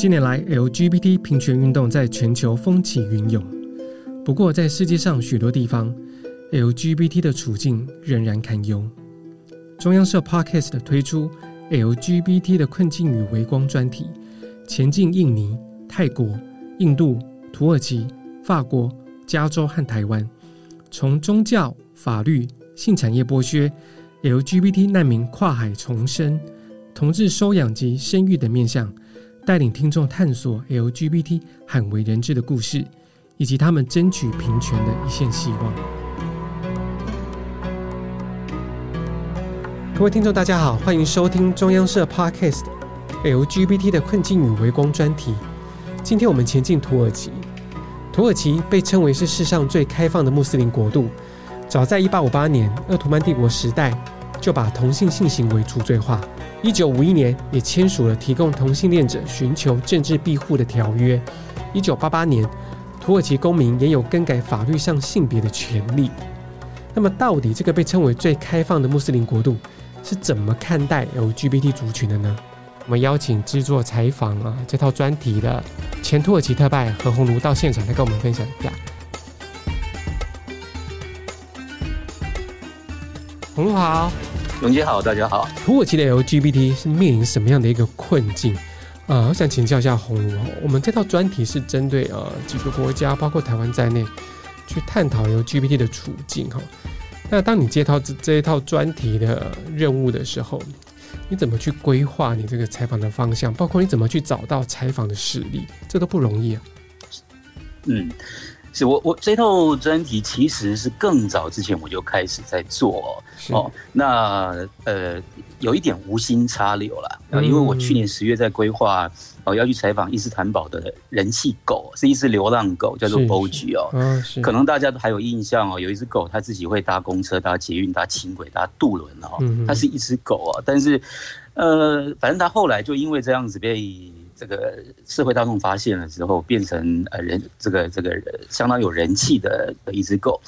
近年来，LGBT 平权运动在全球风起云涌。不过，在世界上许多地方，LGBT 的处境仍然堪忧。中央社 Podcast 推出 LGBT 的困境与微光专题，前进印尼、泰国、印度、土耳其、法国、加州和台湾，从宗教、法律、性产业剥削、LGBT 难民跨海重生、同志收养及生育等面向。带领听众探索 LGBT 罕为人知的故事，以及他们争取平权的一线希望。各位听众，大家好，欢迎收听中央社 Podcast LGBT 的困境与微光专题。今天我们前进土耳其。土耳其被称为是世上最开放的穆斯林国度。早在1858年，鄂图曼帝国时代就把同性性行为除罪化。一九五一年，也签署了提供同性恋者寻求政治庇护的条约。一九八八年，土耳其公民也有更改法律上性别的权利。那么，到底这个被称为最开放的穆斯林国度是怎么看待 LGBT 族群的呢？我们邀请制作采访啊这套专题的前土耳其特派何鸿儒到现场来跟我们分享一下。鸿儒好。荣杰好，大家好。土耳其的 LGBT 是面临什么样的一个困境？呃，我想请教一下鸿儒，我们这套专题是针对呃几个国家，包括台湾在内，去探讨 LGBT 的处境哈。那当你接到这这一套专题的任务的时候，你怎么去规划你这个采访的方向？包括你怎么去找到采访的实例，这都不容易啊。嗯。是我我这套专题其实是更早之前我就开始在做哦，那呃有一点无心插柳了啊，因为我去年十月在规划哦要去采访伊斯坦堡的人气狗，是一只流浪狗，叫做 Bogi 哦，可能大家都还有印象哦，有一只狗它自己会搭公车、搭捷运、搭轻轨、搭渡轮哦，它是一只狗啊，但是呃反正它后来就因为这样子被。这个社会大众发现了之后，变成呃人这个这个相当有人气的的一只狗。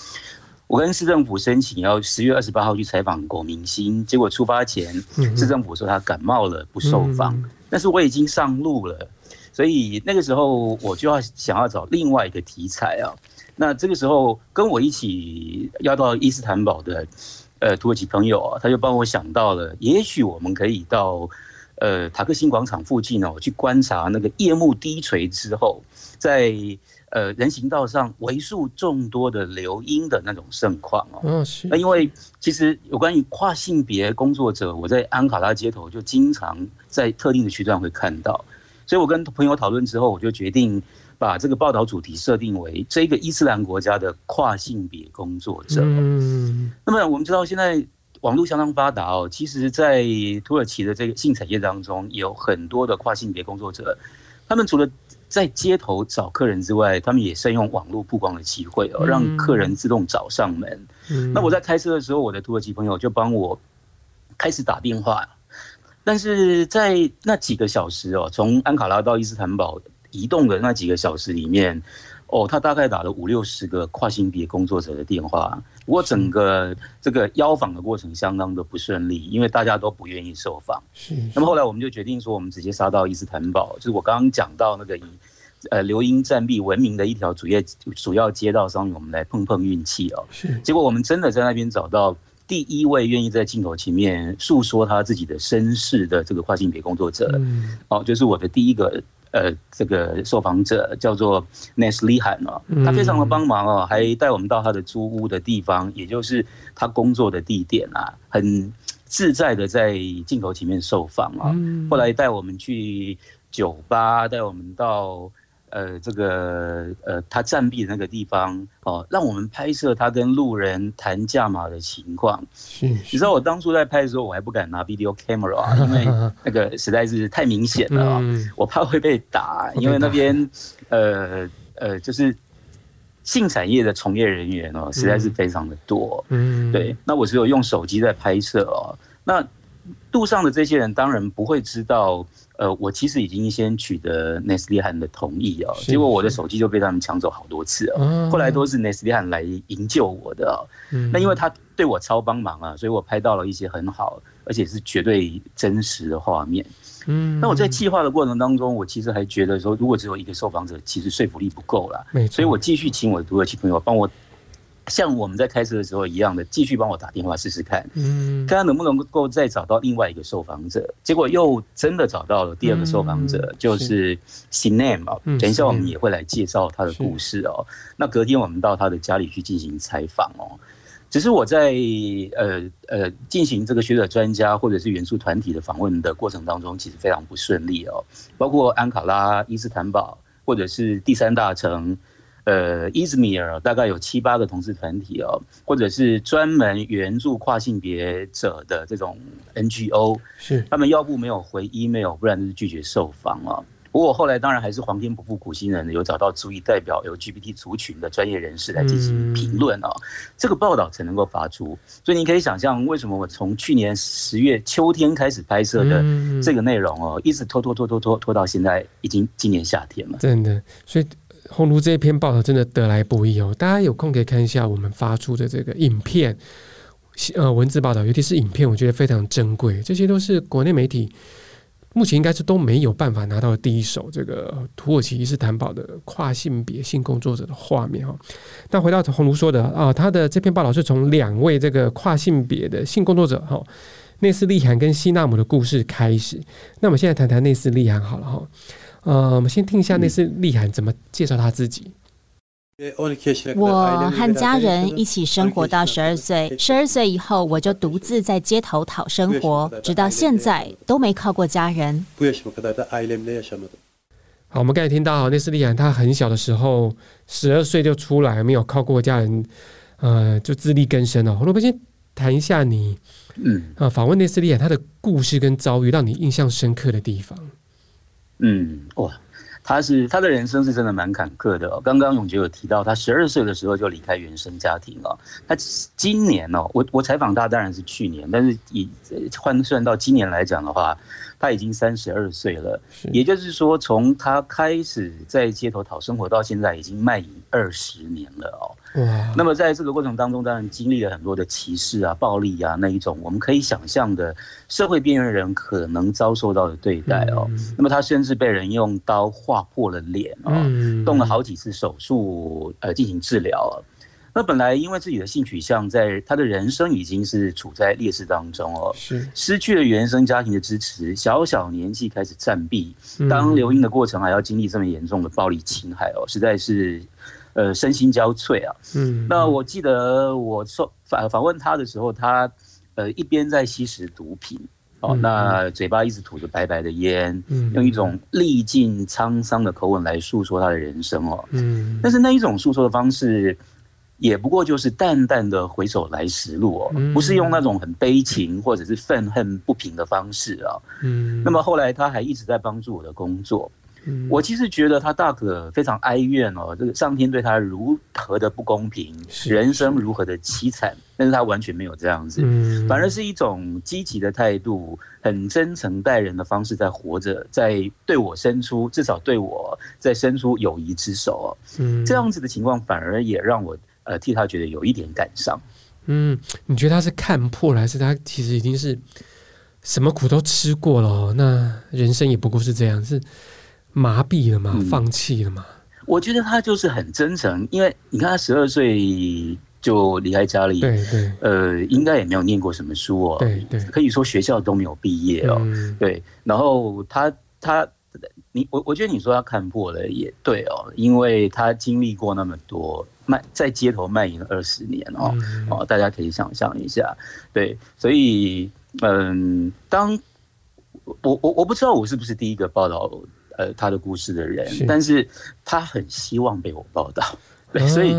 我跟市政府申请要十月二十八号去采访狗明星，结果出发前市政府说他感冒了不受访，但是我已经上路了，所以那个时候我就要想要找另外一个题材啊。那这个时候跟我一起要到伊斯坦堡的呃土耳其朋友啊，他就帮我想到了，也许我们可以到。呃，塔克辛广场附近哦，我去观察那个夜幕低垂之后，在呃人行道上为数众多的流莺的那种盛况哦。嗯，是。那因为其实有关于跨性别工作者，我在安卡拉街头就经常在特定的区段会看到，所以我跟朋友讨论之后，我就决定把这个报道主题设定为这个伊斯兰国家的跨性别工作者。嗯。那么我们知道现在。网络相当发达哦，其实，在土耳其的这个性产业当中，有很多的跨性别工作者，他们除了在街头找客人之外，他们也善用网络曝光的机会哦，让客人自动找上门。那我在开车的时候，我的土耳其朋友就帮我开始打电话，但是在那几个小时哦，从安卡拉到伊斯坦堡移动的那几个小时里面。哦，他大概打了五六十个跨性别工作者的电话，不过整个这个邀访的过程相当的不顺利，因为大家都不愿意受访。是。那么后来我们就决定说，我们直接杀到伊斯坦堡，就是我刚刚讲到那个以呃流莺战壁闻名的一条主业主要街道上面，我们来碰碰运气哦。是。结果我们真的在那边找到第一位愿意在镜头前面诉说他自己的身世的这个跨性别工作者。嗯。哦，就是我的第一个。呃，这个受访者叫做 Neslihan 哦，他非常的帮忙哦，还带我们到他的租屋的地方，也就是他工作的地点啊，很自在的在镜头前面受访啊。后来带我们去酒吧，带我们到。呃，这个呃，他暂避的那个地方哦，让我们拍摄他跟路人谈价码的情况。是，你知道我当初在拍的时候，我还不敢拿 video camera，因为那个实在是太明显了，嗯，我怕会被打。因为那边呃呃，就是性产业的从业人员哦，实在是非常的多。嗯，对。那我只有用手机在拍摄哦，那路上的这些人当然不会知道。呃，我其实已经先取得 Neslihan 的同意哦，结果我的手机就被他们抢走好多次哦。后来都是 Neslihan 来营救我的哦。那因为他对我超帮忙啊，所以我拍到了一些很好而且是绝对真实的画面。嗯，那我在计划的过程当中，我其实还觉得说，如果只有一个受访者，其实说服力不够了。没错，所以我继续请我的土耳其朋友帮我，像我们在开车的时候一样的，继续帮我打电话试试看，嗯，看看能不能够再找到另外一个受访者。结果又真的找到了第二个受访者，就是 Sinem 啊。等一下我们也会来介绍他的故事哦。那隔天我们到他的家里去进行采访哦。只是我在呃呃进行这个学者专家或者是元素团体的访问的过程当中，其实非常不顺利哦。包括安卡拉、伊斯坦堡，或者是第三大城，呃伊兹米尔，大概有七八个同志团体哦，或者是专门援助跨性别者的这种 NGO，是他们要不没有回 email，不然就是拒绝受访哦。不过我后来当然还是皇天不负苦心人，有找到足以代表 LGBT 族群的专业人士来进行评论哦，这个报道才能够发出。所以你可以想象，为什么我从去年十月秋天开始拍摄的这个内容哦，一直拖拖拖拖拖拖到现在，已经今年夏天了。真的，所以红炉这篇报道真的得来不易哦。大家有空可以看一下我们发出的这个影片，呃，文字报道，尤其是影片，我觉得非常珍贵。这些都是国内媒体。目前应该是都没有办法拿到的第一手这个土耳其伊斯坦堡的跨性别性工作者的画面哈。那回到宏儒说的啊，他的这篇报道是从两位这个跨性别的性工作者哈，内斯利罕跟西纳姆的故事开始。那我们现在谈谈内斯利罕好了哈。呃，我们先听一下内斯利罕怎么介绍他自己。我和家人一起生活到十二岁，十二岁以后我就独自在街头讨生活，直到现在都没靠过家人。好，我们刚才听到内斯利罕，他很小的时候，十二岁就出来，没有靠过家人，呃，就自力更生了。我们先谈一下你，嗯，啊，访问内斯利罕他的故事跟遭遇，让你印象深刻的地方。嗯，哇。他是他的人生是真的蛮坎坷的。刚刚永杰有提到，他十二岁的时候就离开原生家庭了。他今年哦，我我采访他当然是去年，但是以换算到今年来讲的话，他已经三十二岁了。也就是说，从他开始在街头讨生活到现在，已经卖淫二十年了哦。哇！那么在这个过程当中，当然经历了很多的歧视啊、暴力啊那一种，我们可以想象的社会边缘人可能遭受到的对待哦。嗯、那么他甚至被人用刀划破了脸哦，嗯、动了好几次手术呃进行治疗。那本来因为自己的性取向，在他的人生已经是处在劣势当中哦，是失去了原生家庭的支持，小小年纪开始战毙，当流英的过程还要经历这么严重的暴力侵害哦，实在是。呃，身心交瘁啊。嗯，那我记得我受访访问他的时候，他呃一边在吸食毒品，哦，那嘴巴一直吐着白白的烟，嗯，用一种历尽沧桑的口吻来诉说他的人生哦。嗯，但是那一种诉说的方式，也不过就是淡淡的回首来时路哦，不是用那种很悲情或者是愤恨不平的方式啊。嗯，那么后来他还一直在帮助我的工作。我其实觉得他大可非常哀怨哦，这个上天对他如何的不公平，人生如何的凄惨，但是他完全没有这样子，反而是一种积极的态度，很真诚待人的方式在活着，在对我伸出，至少对我在伸出友谊之手哦，这样子的情况反而也让我呃替他觉得有一点感伤。嗯，你觉得他是看破了，还是他其实已经是什么苦都吃过了哦？那人生也不过是这样，是。麻痹了吗？放弃了吗？嗯，我觉得他就是很真诚，因为你看他十二岁就离开家里，对对，呃，应该也没有念过什么书哦，对对，可以说学校都没有毕业哦，嗯、对。然后他他你我我觉得你说他看破了也对哦，因为他经历过那么多卖在街头卖淫二十年哦、嗯、哦，大家可以想象一下，对，所以嗯，当我我我不知道我是不是第一个报道。呃，他的故事的人，是。但是他很希望被我报道，对，所以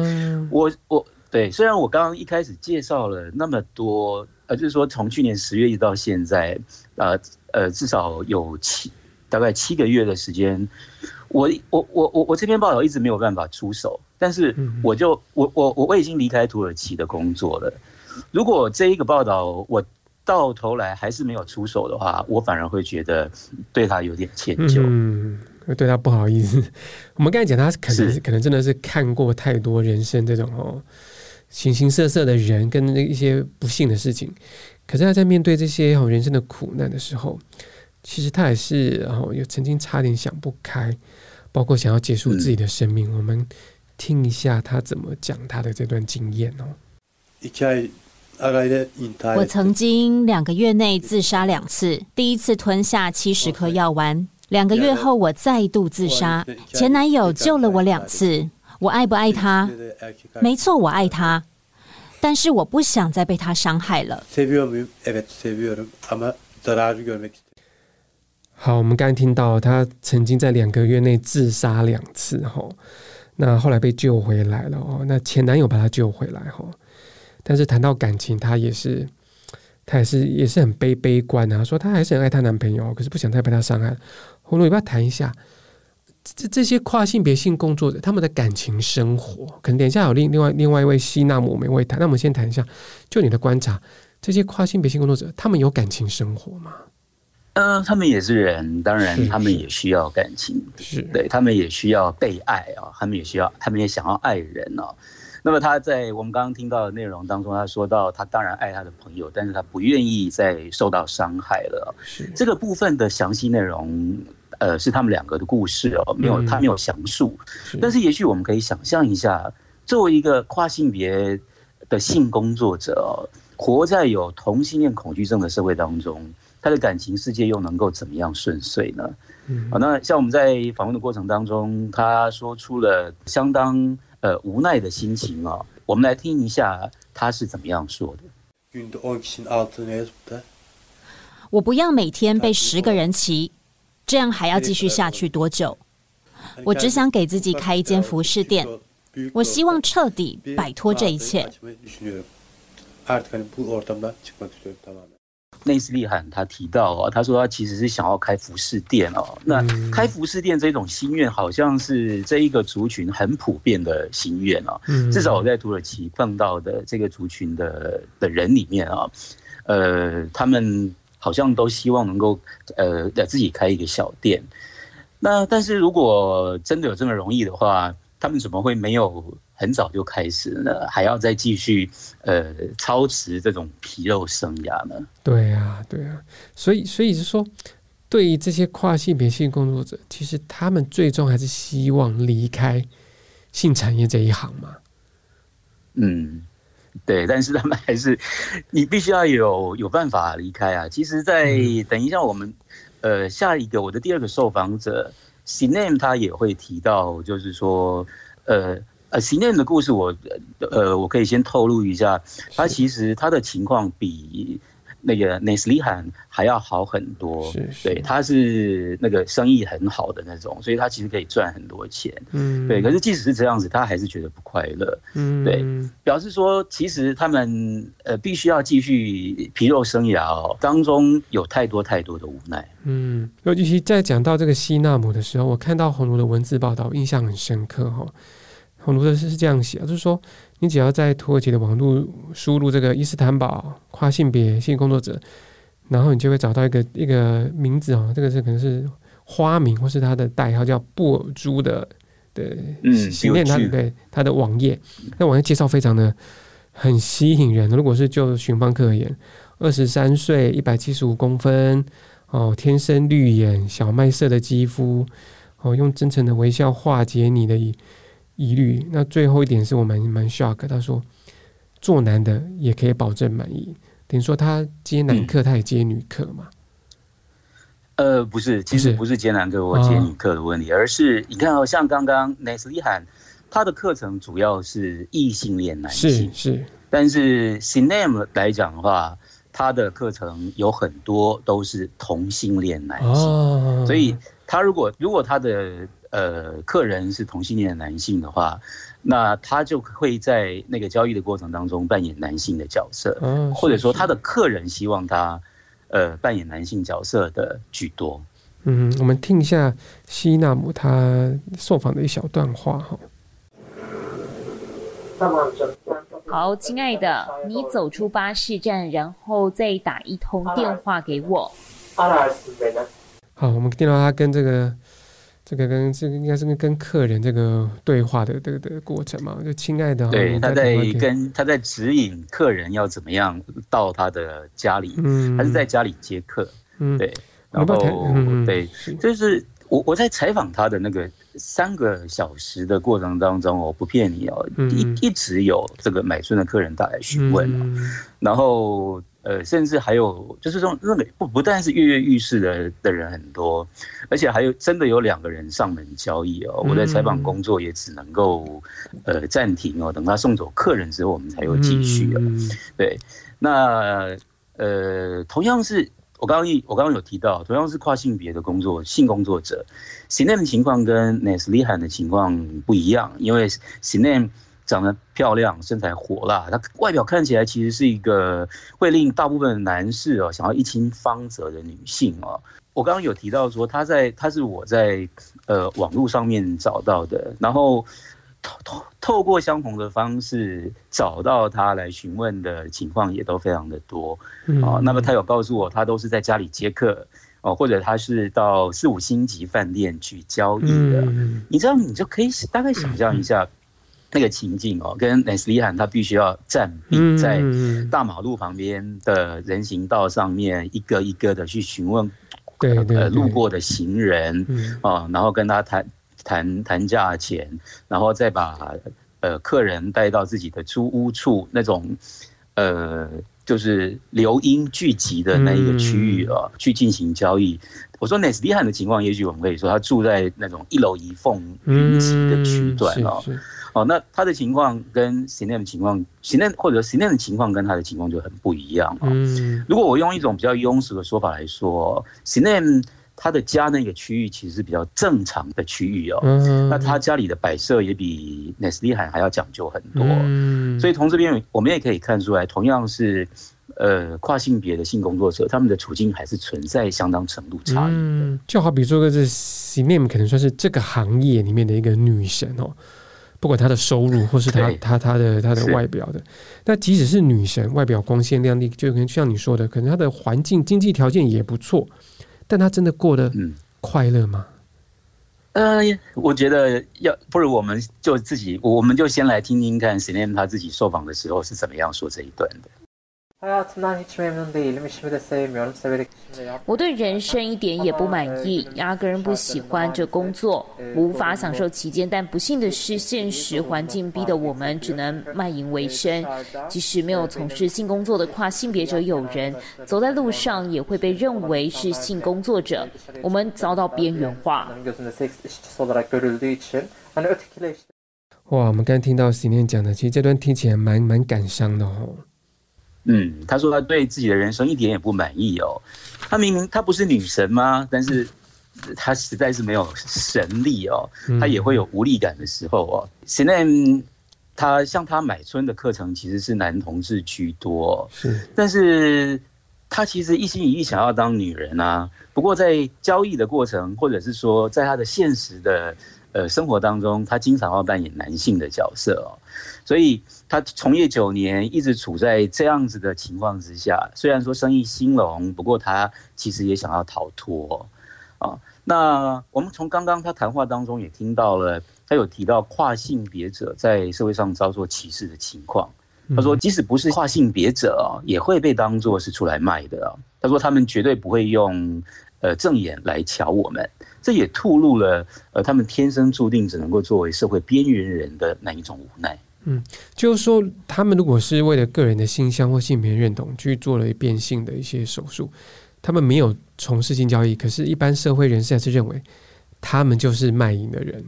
我我对，虽然我刚刚一开始介绍了那么多，呃，就是说从去年十月一直到现在，呃呃，至少有七大概七个月的时间，我我我我我这篇报道一直没有办法出手，但是我就我我我我已经离开土耳其的工作了，如果这一个报道我。到头来还是没有出手的话，我反而会觉得对他有点歉疚，嗯，对他不好意思。我们刚才讲，他可能是可能真的是看过太多人生这种哦形形色色的人跟一些不幸的事情，可是他在面对这些人生的苦难的时候，其实他也是然后有曾经差点想不开，包括想要结束自己的生命。嗯、我们听一下他怎么讲他的这段经验哦。我曾经两个月内自杀两次，第一次吞下七十颗药丸，两个月后我再度自杀。前男友救了我两次，我爱不爱他？没错，我爱他。但是我不想再被他伤害了。好，我们刚才听到他曾经在两个月内自杀两次，哈，那后来被救回来了哦。那前男友把她救回来，哈。但是谈到感情，她也是，她也是也是很悲悲观啊，说她还是很爱她男朋友，可是不想再被他伤害。红萝，要不要谈一下？这这些跨性别性工作者他们的感情生活，可能等一下有另另外另外一位希纳姆我们会谈。那我们先谈一下，就你的观察，这些跨性别性工作者他们有感情生活吗？嗯、呃，他们也是人，当然他们也需要感情，是对，他们也需要被爱啊，他们也需要，他们也想要爱人哦。那么他在我们刚刚听到的内容当中，他说到他当然爱他的朋友，但是他不愿意再受到伤害了。是这个部分的详细内容。呃，是他们两个的故事哦，没有他没有详述，嗯、但是也许我们可以想象一下，作为一个跨性别的性工作者哦，活在有同性恋恐惧症的社会当中，他的感情世界又能够怎么样顺遂呢？嗯，好，那像我们在访问的过程当中，他说出了相当呃无奈的心情哦，我们来听一下他是怎么样说的。我不要每天被十个人骑。这样还要继续下去多久？我只想给自己开一间服饰店。我希望彻底摆脱这一切。内斯利罕他提到哦，他说他其实是想要开服饰店哦。那开服饰店这种心愿，好像是这一个族群很普遍的心愿哦。至少我在土耳其碰到的这个族群的的人里面啊，呃，他们。好像都希望能够，呃，自己开一个小店。那但是如果真的有这么容易的话，他们怎么会没有很早就开始了？还要再继续呃操持这种皮肉生涯呢？对呀，对呀。所以，所以是说，对于这些跨性别性工作者，其实他们最终还是希望离开性产业这一行嘛。嗯。对，但是他们还是，你必须要有有办法离开啊。其实，在等一下我们，呃，下一个我的第二个受访者，Sinem 他也会提到，就是说，呃呃，Sinem 的故事我，呃我可以先透露一下，他其实他的情况比。那个内斯利罕还要好很多，是是对，他是那个生意很好的那种，所以他其实可以赚很多钱，嗯，对。可是即使是这样子，他还是觉得不快乐，嗯，对，表示说其实他们呃必须要继续皮肉生涯哦，当中有太多太多的无奈，嗯。尤其在讲到这个西纳姆的时候，我看到红炉的文字报道，印象很深刻哈。宏儒的是是这样写，就是说。你只要在土耳其的网络输入这个伊斯坦堡跨性别性工作者，然后你就会找到一个一个名字哦，这个是可能是花名或是他的代号，叫布尔珠的的，嗯，训练他对他的网页，那网页介绍非常的很吸引人。如果是就寻芳客而言，二十三岁，一百七十五公分，哦，天生绿眼，小麦色的肌肤，哦，用真诚的微笑化解你的。疑虑。那最后一点是我们蛮 shock，他说做男的也可以保证满意，等于说他接男客，他也接女客嘛？嗯、呃，不是，其实不是。接男客或接女客的问题，而是你看哦，像刚刚 Neslihan 他的课程主要是异性恋男性，是，是，但是 Cinem 来讲的话，他的课程有很多都是同性恋男性，哦、所以他如果如果他的呃，客人是同性恋的男性的话，那他就会在那个交易的过程当中扮演男性的角色，嗯，或者说他的客人希望他呃扮演男性角色的居多。嗯，我们听一下西纳姆他受访的一小段话哈。好，亲爱的，你走出巴士站，然后再打一通电话给我。好，我们听到他跟这个。这个跟这个应该是跟跟客人这个对话的这个的过程嘛？就亲爱的，对，他在跟他在指引客人要怎么样到他的家里，嗯，他是在家里接客，嗯，对，然后对，就是我我在采访他的那个三个小时的过程当中，我不骗你哦，一一直有这个买春的客人打来询问，然后。呃，甚至还有就是说，那个不不但是跃跃欲试的的人很多，而且还有真的有两个人上门交易哦。我在采访工作也只能够呃暂停哦，等他送走客人之后，我们才有继续哦。对，那呃，同样是我刚刚一我刚刚有提到，同样是跨性别的工作，性工作者，Sinem 的情况跟 Neslihan 的情况不一样，因为 Sinem 长得漂亮，身材火辣，她外表看起来其实是一个会令大部分男士哦想要一亲芳泽的女性哦。我刚刚有提到说，她在她是我在呃网络上面找到的，然后透透透过相同的方式找到她来询问的情况也都非常的多哦。那么她有告诉我，她都是在家里接客哦，或者她是到四五星级饭店去交易的。你知道，你就可以大概想象一下。那个情境哦，跟 Neslihan 他必须要站立在大马路旁边的人行道上面，一个一个的去询问，呃，路过的行人啊，然后跟他谈谈谈价钱，然后再把呃客人带到自己的租屋处那种呃，就是流音聚集的那一个区域啊，去进行交易。我说 Neslihan 的情况，也许我们可以说他住在那种一楼一凤云集的区段哦。哦，那他的情况跟 Sinem 的情况，Sinem 或者 Sinem 的情况跟他的情况就很不一样啊。嗯，如果我用一种比较庸俗的说法来说，Sinem 他的家那个区域其实是比较正常的区域哦。嗯，那他家里的摆设也比 Neslihan 还要讲究很多。嗯，所以从这边我们也可以看出来，同样是呃跨性别的性工作者，他们的处境还是存在相当程度差异的。嗯，就好比说个是 Sinem 可能算是这个行业里面的一个女神哦。不管她的收入，或是她她她的她的外表的，那即使是女神，外表光鲜亮丽，就可能像你说的，可能她的环境经济条件也不错，但她真的过得快乐吗？呃，我觉得要不如我们就自己，我们就先来听听看 Sinem 他自己受访的时候是怎么样说这一段的。我对人生一点也不满意，压根不喜欢这工作，无法享受其间。但不幸的是，现实环境逼得我们只能卖淫为生。即使没有从事性工作的跨性别者友人，走在路上也会被认为是性工作者，我们遭到边缘化。哇，我们刚才听到 Sinem 讲的，其实这段听起来蛮蛮感伤的哦。嗯，他说他对自己的人生一点也不满意哦。他明明他不是女神吗？但是他实在是没有神力哦，他也会有无力感的时候哦。现在他像他买春的课程其实是男同志居多，是，但是他其实一心一意想要当女人啊。不过在交易的过程，或者是说在他的现实的呃生活当中，他经常要扮演男性的角色哦。所以他从业九年，一直处在这样子的情况之下。虽然说生意兴隆，不过他其实也想要逃脱啊。那我们从刚刚他谈话当中也听到了，他有提到跨性别者在社会上遭受歧视的情况。他说，即使不是跨性别者啊，也会被当作是出来卖的啊。他说，他们绝对不会用呃正眼来瞧我们。这也吐露了呃他们天生注定只能够作为社会边缘人的那一种无奈。嗯，就是说，他们如果是为了个人的性向或性别认同去做了变性的一些手术，他们没有从事性交易，可是，一般社会人士还是认为他们就是卖淫的人，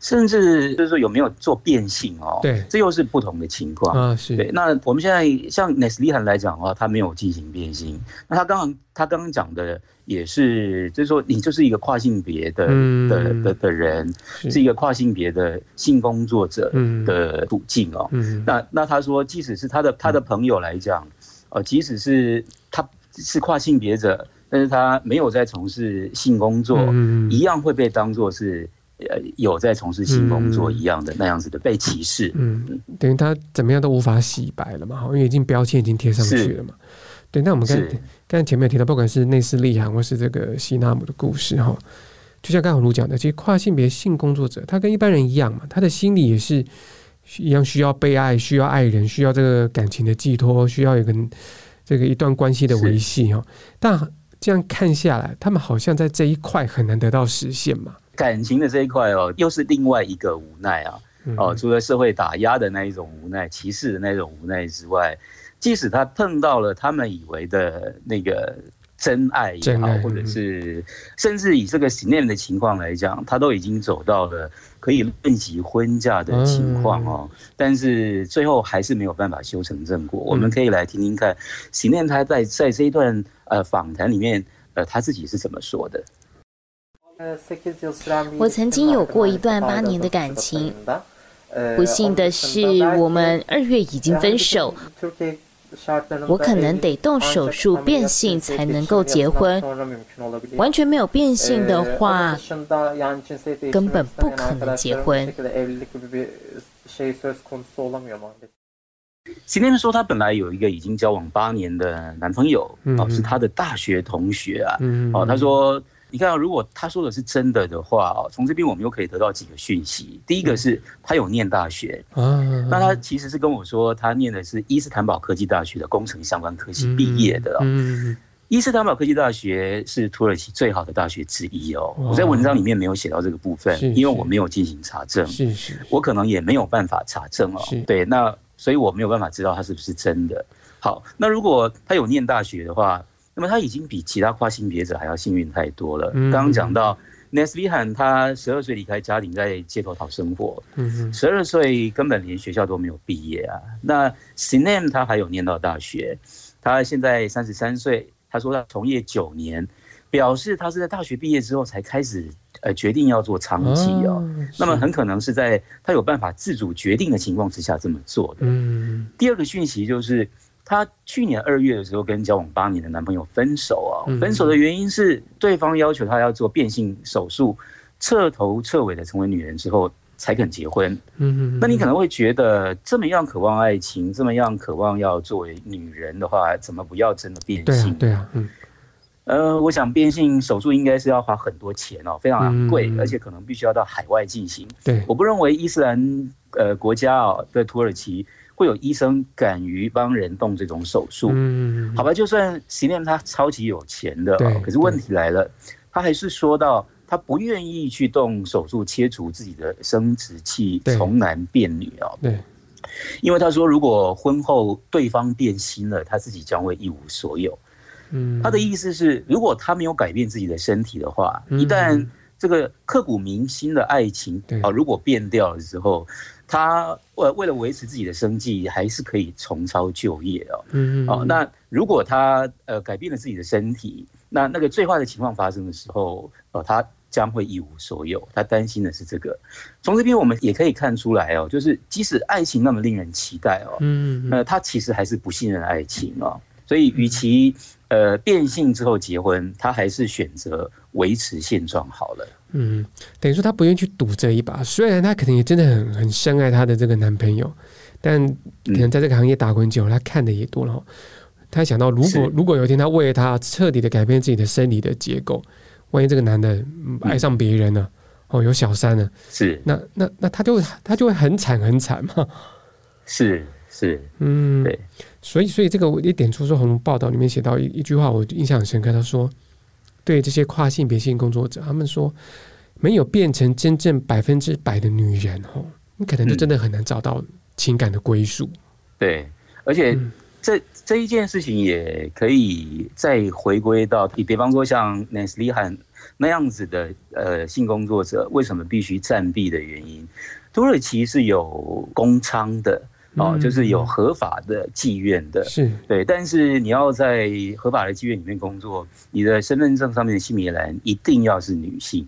甚至就是说有没有做变性哦？对，这又是不同的情况啊。是对。那我们现在像 Neslihan 来讲的话，他没有进行变性，那他刚刚他刚刚讲的。也是，就是说，你就是一个跨性别的、嗯、的的的人，是一个跨性别的性工作者的途径哦。嗯、那那他说，即使是他的他的朋友来讲，呃，即使是他是跨性别者，但是他没有在从事性工作，嗯、一样会被当作是呃有在从事性工作一样的那样子的被歧视。嗯，嗯等于他怎么样都无法洗白了嘛，因为已经标签已经贴上去了嘛。对，那我们刚刚才前面提到，不管是内斯利罕或是这个西纳姆的故事哈，就像刚才宏儒讲的，其实跨性别性工作者，他跟一般人一样嘛，他的心理也是一样需要被爱，需要爱人，需要这个感情的寄托，需要一个这个一段关系的维系哈。但这样看下来，他们好像在这一块很难得到实现嘛。感情的这一块哦，又是另外一个无奈啊。哦，除了社会打压的那一种无奈、歧视的那种无奈之外，即使他碰到了他们以为的那个真爱也好，或者是甚至以这个 Sinem 的情况来讲，他都已经走到了可以论及婚嫁的情况哦。但是最后还是没有办法修成正果。我们可以来听听看 Sinem 他在在这一段呃访谈里面，呃他自己是怎么说的。我曾经有过一段八年的感情。不幸的是，我们二月已经分手。我可能得动手术变性才能够结婚。完全没有变性的话，根本不可能结婚。Sinem 说，她本来有一个已经交往八年的男朋友，哦，是她的大学同学啊。哦，她说。你看，如果他说的是真的的话哦，从这边我们又可以得到几个讯息。第一个是他有念大学，那他其实是跟我说他念的是伊斯坦堡科技大学的工程相关科系毕业的。伊斯坦堡科技大学是土耳其最好的大学之一哦。我在文章里面没有写到这个部分，因为我没有进行查证，我可能也没有办法查证哦。对，那所以我没有办法知道他是不是真的。好，那如果他有念大学的话。那么他已经比其他跨性别者还要幸运太多了。刚刚讲到 Neslihan，他十二岁离开家庭，在街头讨生活。十二岁根本连学校都没有毕业啊。那 Sinem 他还有念到大学，他现在三十三岁。他说他从业九年，表示他是在大学毕业之后才开始呃决定要做长期哦。那么很可能是在他有办法自主决定的情况之下这么做的。第二个讯息就是。她去年二月的时候跟交往八年的男朋友分手啊，分手的原因是对方要求她要做变性手术，彻头彻尾的成为女人之后才肯结婚。嗯嗯，那你可能会觉得这么样渴望爱情，这么样渴望要作为女人的话，怎么不要真的变性？对啊，嗯，呃，我想变性手术应该是要花很多钱哦，非常昂贵，而且可能必须要到海外进行。对，我不认为伊斯兰呃国家哦在土耳其。会有医生敢于帮人动这种手术，嗯，好吧，就算 Sinem 他超级有钱的，对，可是问题来了，他还是说到他不愿意去动手术切除自己的生殖器，从男变女哦，对，因为他说如果婚后对方变心了，他自己将会一无所有，嗯，他的意思是如果他没有改变自己的身体的话，一旦这个刻骨铭心的爱情啊，如果变掉了之后。他为为了维持自己的生计，还是可以重操旧业哦。嗯嗯哦，那如果他呃改变了自己的身体，那那个最坏的情况发生的时候，呃，他将会一无所有。他担心的是这个。从这边我们也可以看出来哦，就是即使爱情那么令人期待哦，嗯，那他其实还是不信任爱情哦。所以，与其呃变性之后结婚，他还是选择维持现状好了。嗯，等于说他不愿意去赌这一把，虽然他可能也真的很很深爱他的这个男朋友，但可能在这个行业打滚久了，他看的也多了。他想到，如果如果有一天他为了他彻底的改变自己的生理的结构，万一这个男的爱上别人了，嗯，哦，有小三了，是那那那他就他就会很惨很惨嘛。是是，嗯，对，所以所以这个我一点出说，宏儒报道里面写到一一句话，我印象很深刻，他说。对这些跨性别性工作者，他们说没有变成真正百分之百的女人哦，你可能就真的很难找到情感的归属。对，而且这这一件事情也可以再回归到，比比方说像 Neslihan 那样子的呃性工作者，为什么必须暂避的原因？土耳其是有公娼的。哦，就是有合法的妓院的，是对，但是你要在合法的妓院里面工作，你的身份证上面的性别栏一定要是女性。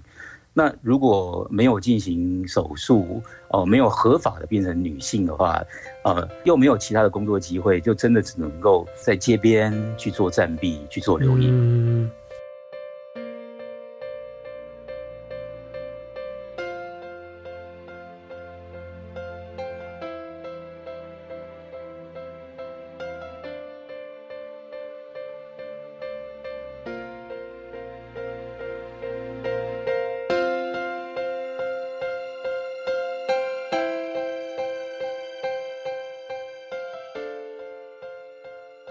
那如果没有进行手术，哦，没有合法的变成女性的话，呃，又没有其他的工作机会，就真的只能够在街边去做暂避，去做留影。嗯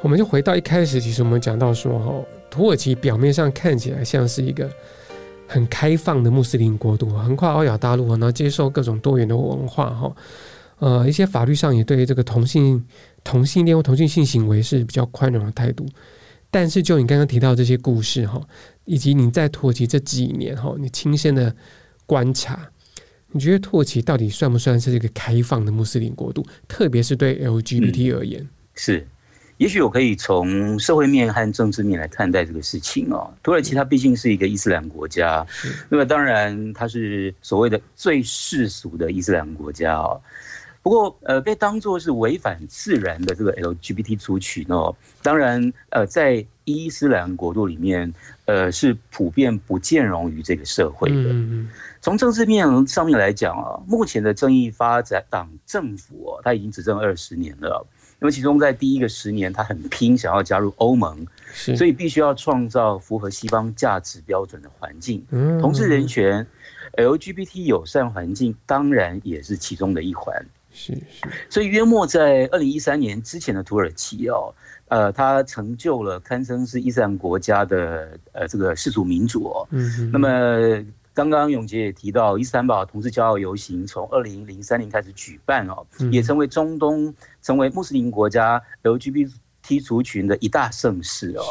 我们就回到一开始，其实我们讲到说，哈，土耳其表面上看起来像是一个很开放的穆斯林国度，横跨欧亚大陆，然后接受各种多元的文化，哈，呃，一些法律上也对这个同性同性恋或同性性行为是比较宽容的态度。但是，就你刚刚提到这些故事，哈，以及你在土耳其这几年，哈，你亲身的观察，你觉得土耳其到底算不算是一个开放的穆斯林国度？特别是对 LGBT 而言，嗯、是。也许我可以从社会面和政治面来看待这个事情哦。土耳其它毕竟是一个伊斯兰国家，那么当然它是所谓的最世俗的伊斯兰国家哦。不过呃，被当作是违反自然的这个 LGBT 族群哦，当然呃，在伊斯兰国度里面呃是普遍不兼容于这个社会的。从政治面上面来讲啊，目前的正义发展党政府哦，它已经执政二十年了。那么，其中在第一个十年，他很拼，想要加入欧盟，所以必须要创造符合西方价值标准的环境。嗯同志人权、LGBT 友善环境，当然也是其中的一环。是是。所以，约莫在二零一三年之前的土耳其哦，呃，他成就了堪称是伊斯兰国家的呃这个世俗民主哦。嗯。那么。刚刚永杰也提到，伊斯坦堡同志骄傲游行从二零零三年开始举办哦，也成为中东成为穆斯林国家 LGBT 族群的一大盛事哦。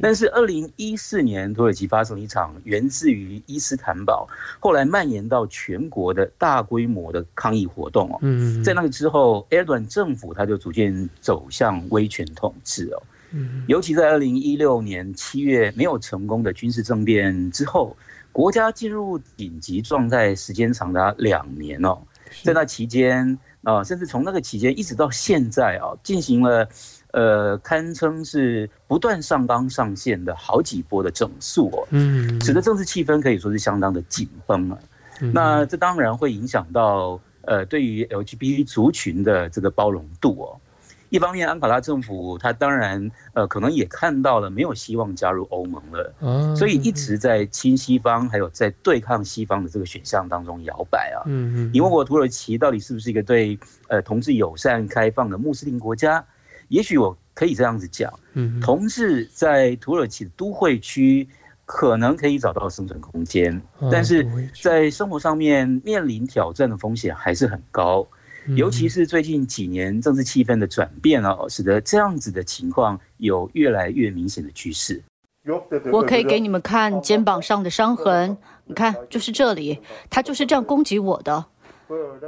但是二零一四年土耳其发生了一场源自于伊斯坦堡，后来蔓延到全国的大规模的抗议活动哦。在那个之后，埃尔段政府他就逐渐走向威权统治哦。尤其在二零一六年七月没有成功的军事政变之后。国家进入紧急状态时间长达两年哦，在那期间啊，甚至从那个期间一直到现在啊，进行了呃，堪称是不断上纲上线的好几波的整肃哦，嗯，使得政治气氛可以说是相当的紧绷啊。那这当然会影响到呃，对于 LGBT 族群的这个包容度哦。一方面，安卡拉政府他当然呃可能也看到了没有希望加入欧盟了，所以一直在亲西方还有在对抗西方的这个选项当中摇摆啊。嗯嗯你问我土耳其到底是不是一个对呃同志友善开放的穆斯林国家？也许我可以这样子讲，同志在土耳其的都会区可能可以找到生存空间，但是在生活上面面临挑战的风险还是很高。尤其是最近几年政治气氛的转变哦，使得这样子的情况有越来越明显的趋势。我可以给你们看肩膀上的伤痕，你看，就是这里，他就是这样攻击我的。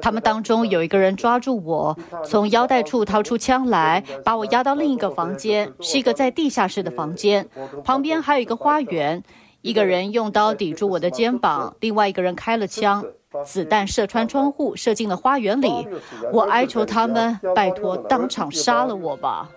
他们当中有一个人抓住我，从腰带处掏出枪来，把我押到另一个房间，是一个在地下室的房间，旁边还有一个花园。一个人用刀抵住我的肩膀，另外一个人开了枪。子弹射穿窗户，射进了花园里。我哀求他们，拜托，当场杀了我吧。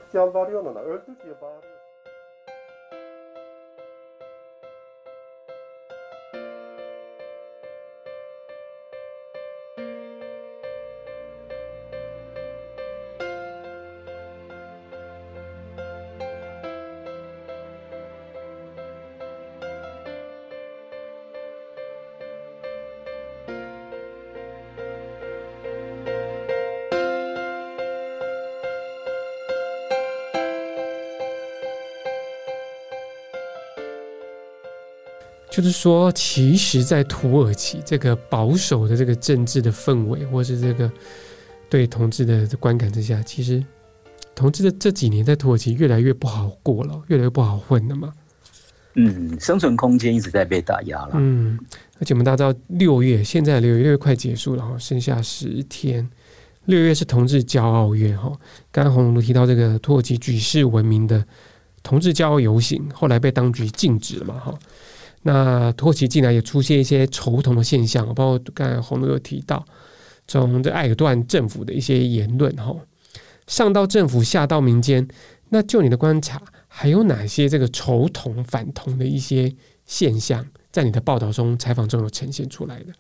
就是说，其实，在土耳其这个保守的这个政治的氛围，或是这个对同志的观感之下，其实同志的这几年在土耳其越来越不好过了，越来越不好混了嘛。嗯，生存空间一直在被打压了。嗯，而且我们大家知道，六月现在六月六月快结束了哈，剩下十天，六月是同志骄傲月哈。刚刚红炉提到这个土耳其举世闻名的同志骄傲游行，后来被当局禁止了嘛哈。那土耳其近来也出现一些仇同的现象，包括刚才红炉有提到，从这埃尔段政府的一些言论哈，上到政府，下到民间，那就你的观察，还有哪些这个仇同反同的一些现象，在你的报道中、采访中有呈现出来的？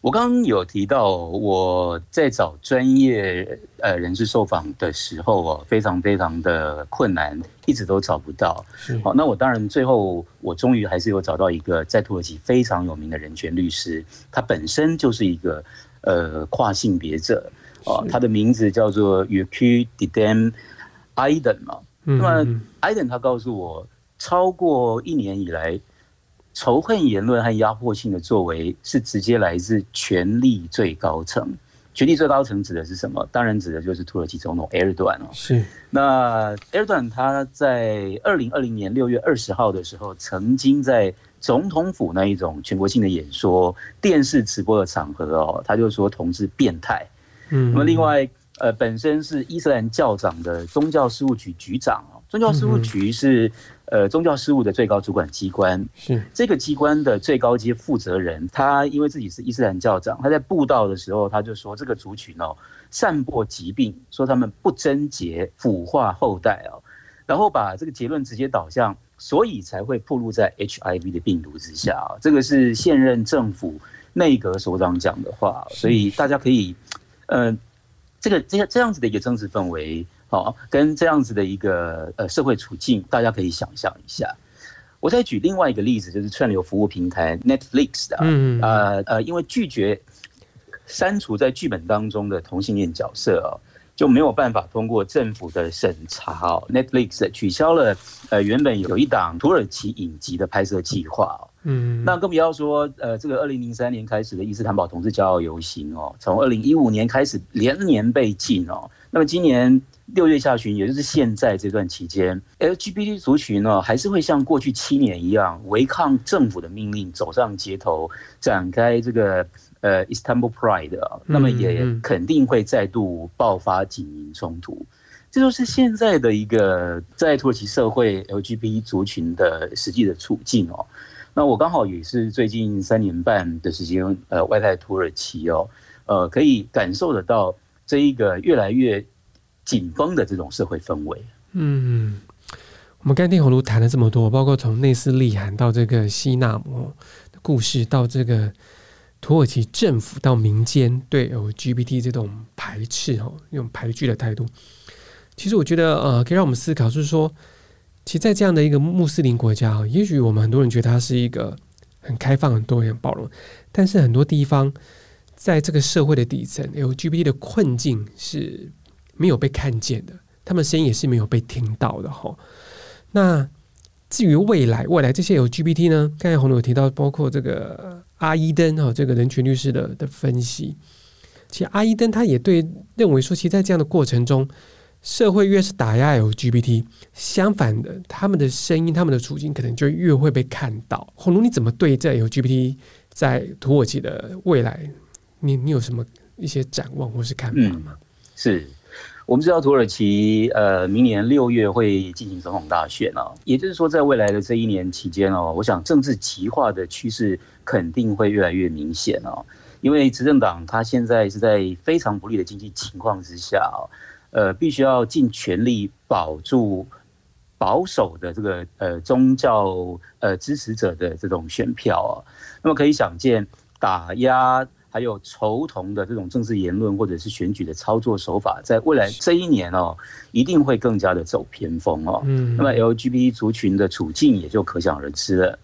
我刚刚有提到，我在找专业呃人士受访的时候哦，非常非常的困难，一直都找不到。好，那我当然最后我终于还是有找到一个在土耳其非常有名的人权律师，他本身就是一个呃跨性别者哦，他的名字叫做 Yurki Didem Aydin 嘛。嗯、那么 Aiden 他告诉我，超过一年以来，仇恨言论和压迫性的作为是直接来自权力最高层。权力最高层指的是什么？当然指的就是土耳其总统埃尔多安哦。是。那埃尔多安他在二零二零年六月二十号的时候，曾经在总统府那一种全国性的演说、电视直播的场合哦，他就说同志变态。嗯。那么另外，呃，本身是伊斯兰教长的宗教事务局局长哦，宗教事务局是。呃，宗教事务的最高主管机关是这个机关的最高阶负责人。他因为自己是伊斯兰教长，他在布道的时候，他就说这个族群哦，散播疾病，说他们不贞洁，腐化后代哦，然后把这个结论直接导向，所以才会暴露在 HIV 的病毒之下。这个是现任政府内阁首长讲的话，所以大家可以，呃，这个这样这样子的一个政治氛围。好，跟这样子的一个呃社会处境，大家可以想象一下。我再举另外一个例子，就是串流服务平台 Netflix 的，嗯呃呃，因为拒绝删除在剧本当中的同性恋角色哦，就没有办法通过政府的审查哦。Netflix 取消了呃原本有一档土耳其影集的拍摄计划哦。嗯，那更不要说呃这个二零零三年开始的伊斯坦堡同志骄傲游行哦，从二零一五年开始连年被禁哦，那么今年。六月下旬，也就是现在这段期间，LGBT 族群呢，还是会像过去七年一样，违抗政府的命令，走上街头，展开这个呃 Istanbul Pride 啊，那么也肯定会再度爆发警民冲突。这就是现在的一个在土耳其社会 LGBT 族群的实际的处境哦。那我刚好也是最近三年半的时间，呃，外在土耳其哦，呃，可以感受得到这一个越来越。紧绷的这种社会氛围。嗯，我们刚听宏儒谈了这么多，包括从内斯利罕到这个西纳姆的故事，到这个土耳其政府到民间对 LGBT 这种排斥哦，那种排拒的态度。其实我觉得呃，可以让我们思考，就是说，其实，在这样的一个穆斯林国家啊，也许我们很多人觉得它是一个很开放、很多元、包容，但是很多地方在这个社会的底层，LGBT 的困境是。没有被看见的，他们声音也是没有被听到的哈。那至于未来，未来这些 LGBT 呢？刚才宏儒有提到，包括这个阿伊登哈，这个人权律师的的分析。其实阿伊登他也对认为说，其实在这样的过程中，社会越是打压 LGBT，相反的，他们的声音、他们的处境可能就越会被看到。宏儒，你怎么对这 LGBT 在土耳其的未来，你你有什么一些展望或是看法吗？是。我们知道土耳其呃，明年六月会进行总统大选哦，也就是说，在未来的这一年期间哦，我想政治极化的趋势肯定会越来越明显哦，因为执政党他现在是在非常不利的经济情况之下哦，呃，必须要尽全力保住保守的这个呃宗教呃支持者的这种选票啊，那么可以想见打压。还有仇同的这种政治言论，或者是选举的操作手法，在未来这一年哦，一定会更加的走偏锋哦。嗯，那么 LGBT 族群的处境也就可想而知了。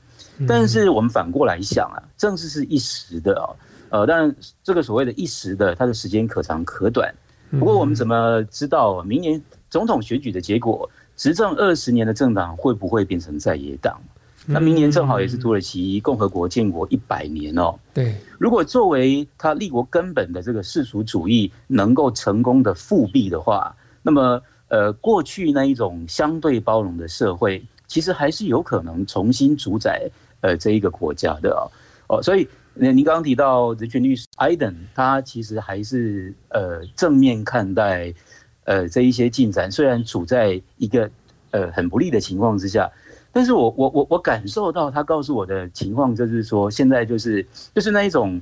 但是我们反过来想啊，政治是一时的哦，呃，当然这个所谓的一时的，它的时间可长可短。不过我们怎么知道明年总统选举的结果，执政二十年的政党会不会变成在野党？那明年正好也是土耳其共和国建国一百年哦。对，如果作为它立国根本的这个世俗主义能够成功的复辟的话，那么呃，过去那一种相对包容的社会，其实还是有可能重新主宰呃这一个国家的哦。哦，所以您刚刚提到人权律师艾登，他其实还是呃正面看待呃这一些进展，虽然处在一个呃很不利的情况之下。但是我我我我感受到他告诉我的情况，就是说现在就是就是那一种，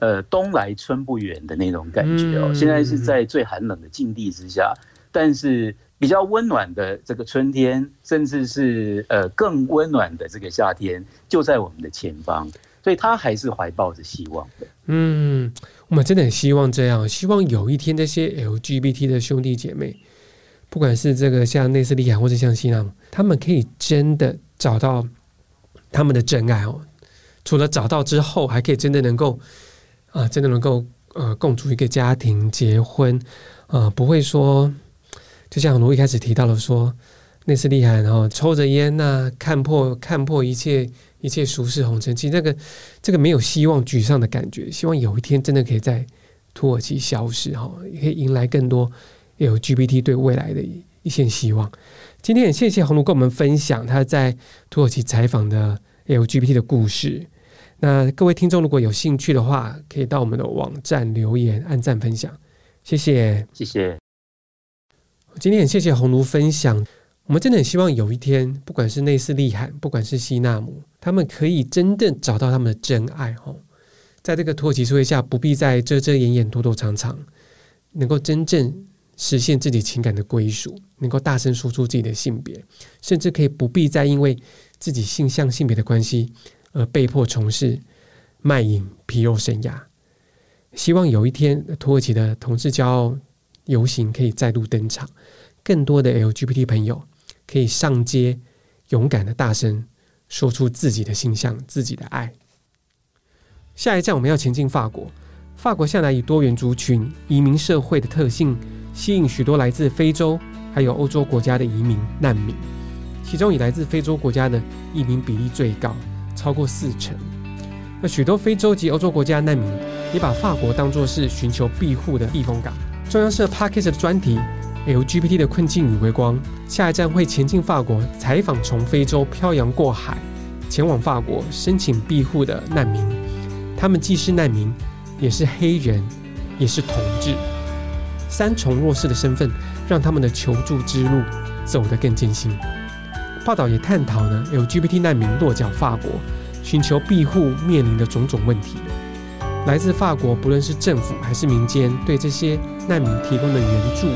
呃，冬来春不远的那种感觉哦。现在是在最寒冷的境地之下，但是比较温暖的这个春天，甚至是呃更温暖的这个夏天，就在我们的前方。所以他还是怀抱着希望的。嗯，我们真的很希望这样，希望有一天这些 LGBT 的兄弟姐妹。不管是这个像内斯利罕，或者像西纳姆，他们可以真的找到他们的真爱哦。除了找到之后，还可以真的能够啊、真的能够呃共组一个家庭、结婚啊、不会说就像我一开始提到了说内斯利罕，然后抽着烟呐、看破看破一切一切俗世红尘，其实那个这个没有希望、沮丧的感觉，希望有一天真的可以在土耳其消失哈，也可以迎来更多 LGBT 对未来的一线希望。今天也谢谢宏儒跟我们分享他在土耳其采访的 LGBT 的故事。那各位听众如果有兴趣的话，可以到我们的网站留言、按赞、分享，谢谢，谢谢。今天也谢谢红炉分享。我们真的很希望有一天，不管是内斯利罕，不管是西纳姆，他们可以真正找到他们的真爱哦，在这个土耳其社会下，不必再遮遮掩掩、躲躲藏藏，能够真正。实现自己情感的归属，能够大声说出自己的性别，甚至可以不必再因为自己性向性别的关系而被迫从事卖淫皮肉生涯。希望有一天，土耳其的同志骄傲游行可以再度登场，更多的 LGBT 朋友可以上街，勇敢的大声说出自己的性向、自己的爱。下一站，我们要前进法国。法国向来以多元族群移民社会的特性，吸引许多来自非洲还有欧洲国家的移民难民，其中以来自非洲国家的移民比例最高，超过四成。那许多非洲及欧洲国家难民也把法国当作是寻求庇护的避风港。中央社 Podcast 的专题 LGBT 的困境与微光，下一站会前进法国，采访从非洲漂洋过海前往法国申请庇护的难民。他们既是难民，也是黑人，也是同志。三重弱势的身份，让他们的求助之路走得更艰辛。报道也探讨了 LGBT 难民落脚法国，寻求庇护面临的种种问题。来自法国，不论是政府还是民间，对这些难民提供的援助，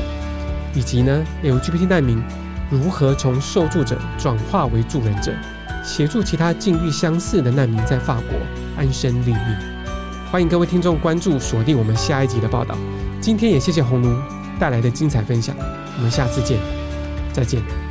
以及呢 LGBT 难民如何从受助者转化为助人者，协助其他境遇相似的难民在法国安身立命。欢迎各位听众关注锁定我们下一集的报道。今天也谢谢红奴带来的精彩分享，我们下次见，再见。